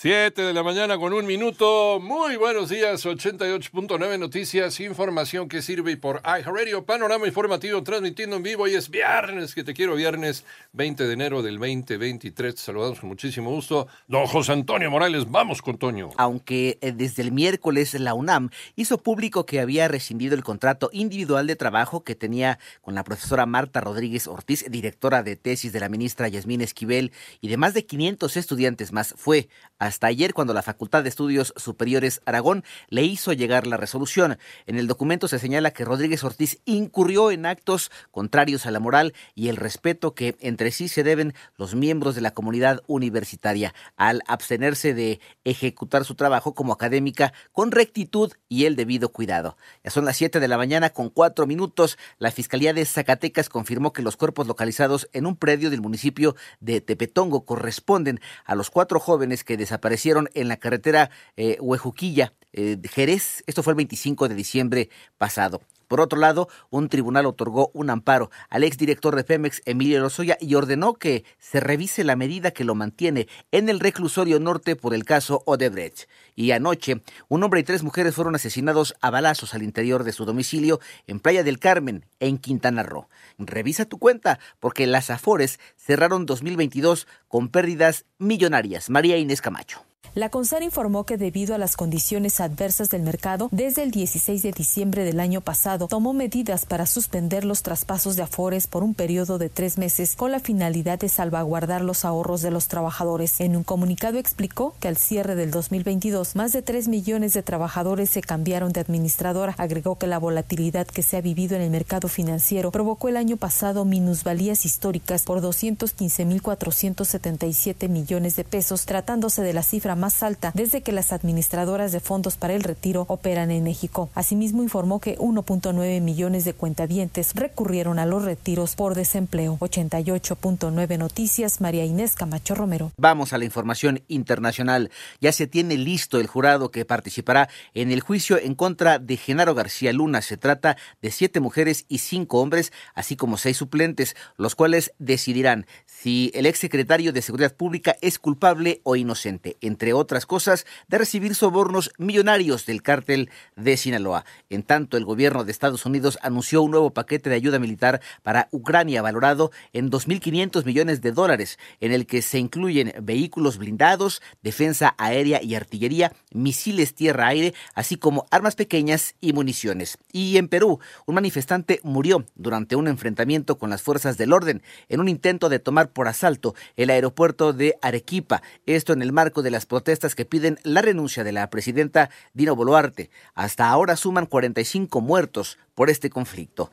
7 de la mañana con un minuto. Muy buenos días, 88.9 Noticias, información que sirve por iHeartRadio, panorama informativo transmitiendo en vivo. Hoy es viernes, que te quiero viernes 20 de enero del 2023. Te saludamos con muchísimo gusto. Don José Antonio Morales, vamos con Toño. Aunque eh, desde el miércoles la UNAM hizo público que había rescindido el contrato individual de trabajo que tenía con la profesora Marta Rodríguez Ortiz, directora de tesis de la ministra Yasmín Esquivel, y de más de 500 estudiantes más, fue hasta ayer cuando la Facultad de Estudios Superiores Aragón le hizo llegar la resolución. En el documento se señala que Rodríguez Ortiz incurrió en actos contrarios a la moral y el respeto que entre sí se deben los miembros de la comunidad universitaria al abstenerse de ejecutar su trabajo como académica con rectitud y el debido cuidado. Ya son las 7 de la mañana con cuatro minutos. La Fiscalía de Zacatecas confirmó que los cuerpos localizados en un predio del municipio de Tepetongo corresponden a los cuatro jóvenes que desaparecieron en la carretera eh, Huejuquilla, eh, Jerez. Esto fue el 25 de diciembre pasado. Por otro lado, un tribunal otorgó un amparo al exdirector de Pemex, Emilio Lozoya, y ordenó que se revise la medida que lo mantiene en el reclusorio norte por el caso Odebrecht. Y anoche, un hombre y tres mujeres fueron asesinados a balazos al interior de su domicilio en Playa del Carmen, en Quintana Roo. Revisa tu cuenta, porque las Afores cerraron 2022 con pérdidas millonarias. María Inés Camacho. La CONSAR informó que debido a las condiciones adversas del mercado, desde el 16 de diciembre del año pasado, tomó medidas para suspender los traspasos de afores por un periodo de tres meses con la finalidad de salvaguardar los ahorros de los trabajadores. En un comunicado explicó que al cierre del 2022, más de 3 millones de trabajadores se cambiaron de administradora. Agregó que la volatilidad que se ha vivido en el mercado financiero provocó el año pasado minusvalías históricas por 215.477 millones de pesos, tratándose de la cifra más alta desde que las administradoras de fondos para el retiro operan en México. Asimismo, informó que 1.9 millones de cuentavientes recurrieron a los retiros por desempleo. 88.9 Noticias, María Inés Camacho Romero. Vamos a la información internacional. Ya se tiene listo el jurado que participará en el juicio en contra de Genaro García Luna. Se trata de siete mujeres y cinco hombres, así como seis suplentes, los cuales decidirán si el exsecretario de Seguridad Pública es culpable o inocente. Entre otras cosas, de recibir sobornos millonarios del cártel de Sinaloa. En tanto, el gobierno de Estados Unidos anunció un nuevo paquete de ayuda militar para Ucrania valorado en 2.500 millones de dólares, en el que se incluyen vehículos blindados, defensa aérea y artillería, misiles tierra-aire, así como armas pequeñas y municiones. Y en Perú, un manifestante murió durante un enfrentamiento con las fuerzas del orden en un intento de tomar por asalto el aeropuerto de Arequipa, esto en el marco de las protestas que piden la renuncia de la presidenta Dina Boluarte. Hasta ahora suman 45 muertos por este conflicto.